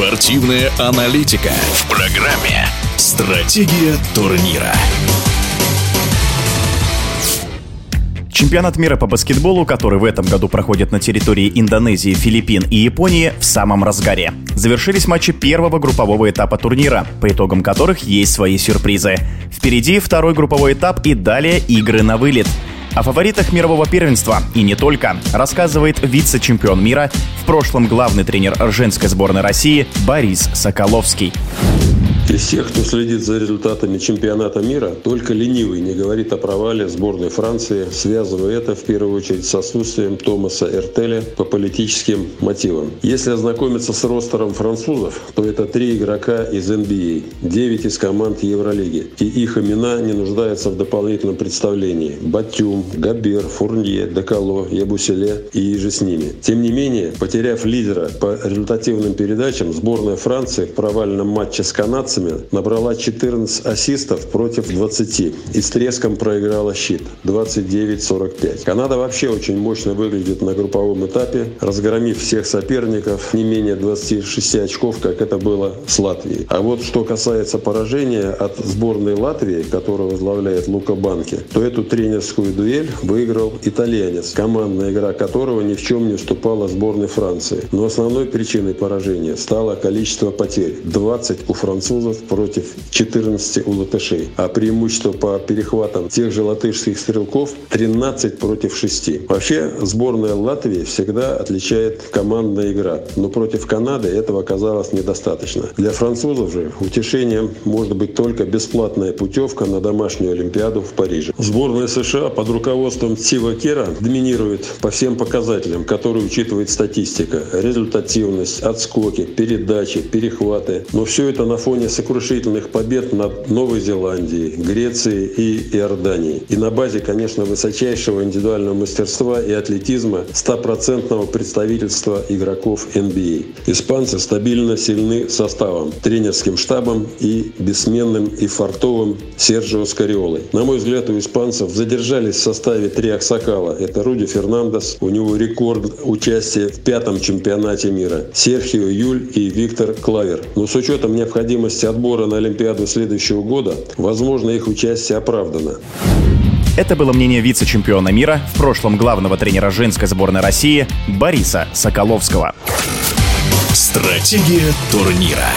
Спортивная аналитика в программе «Стратегия турнира». Чемпионат мира по баскетболу, который в этом году проходит на территории Индонезии, Филиппин и Японии, в самом разгаре. Завершились матчи первого группового этапа турнира, по итогам которых есть свои сюрпризы. Впереди второй групповой этап и далее игры на вылет. О фаворитах мирового первенства и не только рассказывает вице-чемпион мира, в прошлом главный тренер женской сборной России Борис Соколовский. Из всех, кто следит за результатами чемпионата мира, только ленивый не говорит о провале сборной Франции, связывая это в первую очередь с отсутствием Томаса Эртеля по политическим мотивам. Если ознакомиться с ростером французов, то это три игрока из NBA, а, девять из команд Евролиги, и их имена не нуждаются в дополнительном представлении. Батюм, Габер, Фурнье, Декало, Ябуселе и же с ними. Тем не менее, потеряв лидера по результативным передачам, сборная Франции в провальном матче с канадцами пальцами набрала 14 ассистов против 20 и с треском проиграла щит 29-45. Канада вообще очень мощно выглядит на групповом этапе, разгромив всех соперников не менее 26 очков, как это было с Латвией. А вот что касается поражения от сборной Латвии, которую возглавляет Лука Банки, то эту тренерскую дуэль выиграл итальянец, командная игра которого ни в чем не уступала сборной Франции. Но основной причиной поражения стало количество потерь. 20 у французов французов против 14 у латышей. А преимущество по перехватам тех же латышских стрелков 13 против 6. Вообще сборная Латвии всегда отличает командная игра. Но против Канады этого оказалось недостаточно. Для французов же утешением может быть только бесплатная путевка на домашнюю Олимпиаду в Париже. Сборная США под руководством Стива Кера доминирует по всем показателям, которые учитывает статистика. Результативность, отскоки, передачи, перехваты. Но все это на фоне сокрушительных побед над Новой Зеландией, Грецией и Иорданией. И на базе, конечно, высочайшего индивидуального мастерства и атлетизма стопроцентного представительства игроков NBA. А. Испанцы стабильно сильны составом, тренерским штабом и бессменным и фартовым Серджио Скариолой. На мой взгляд, у испанцев задержались в составе три Аксакала. Это Руди Фернандес, у него рекорд участия в пятом чемпионате мира. Серхио Юль и Виктор Клавер. Но с учетом необходимости отбора на Олимпиаду следующего года, возможно, их участие оправдано. Это было мнение вице-чемпиона мира, в прошлом главного тренера женской сборной России Бориса Соколовского. Стратегия турнира.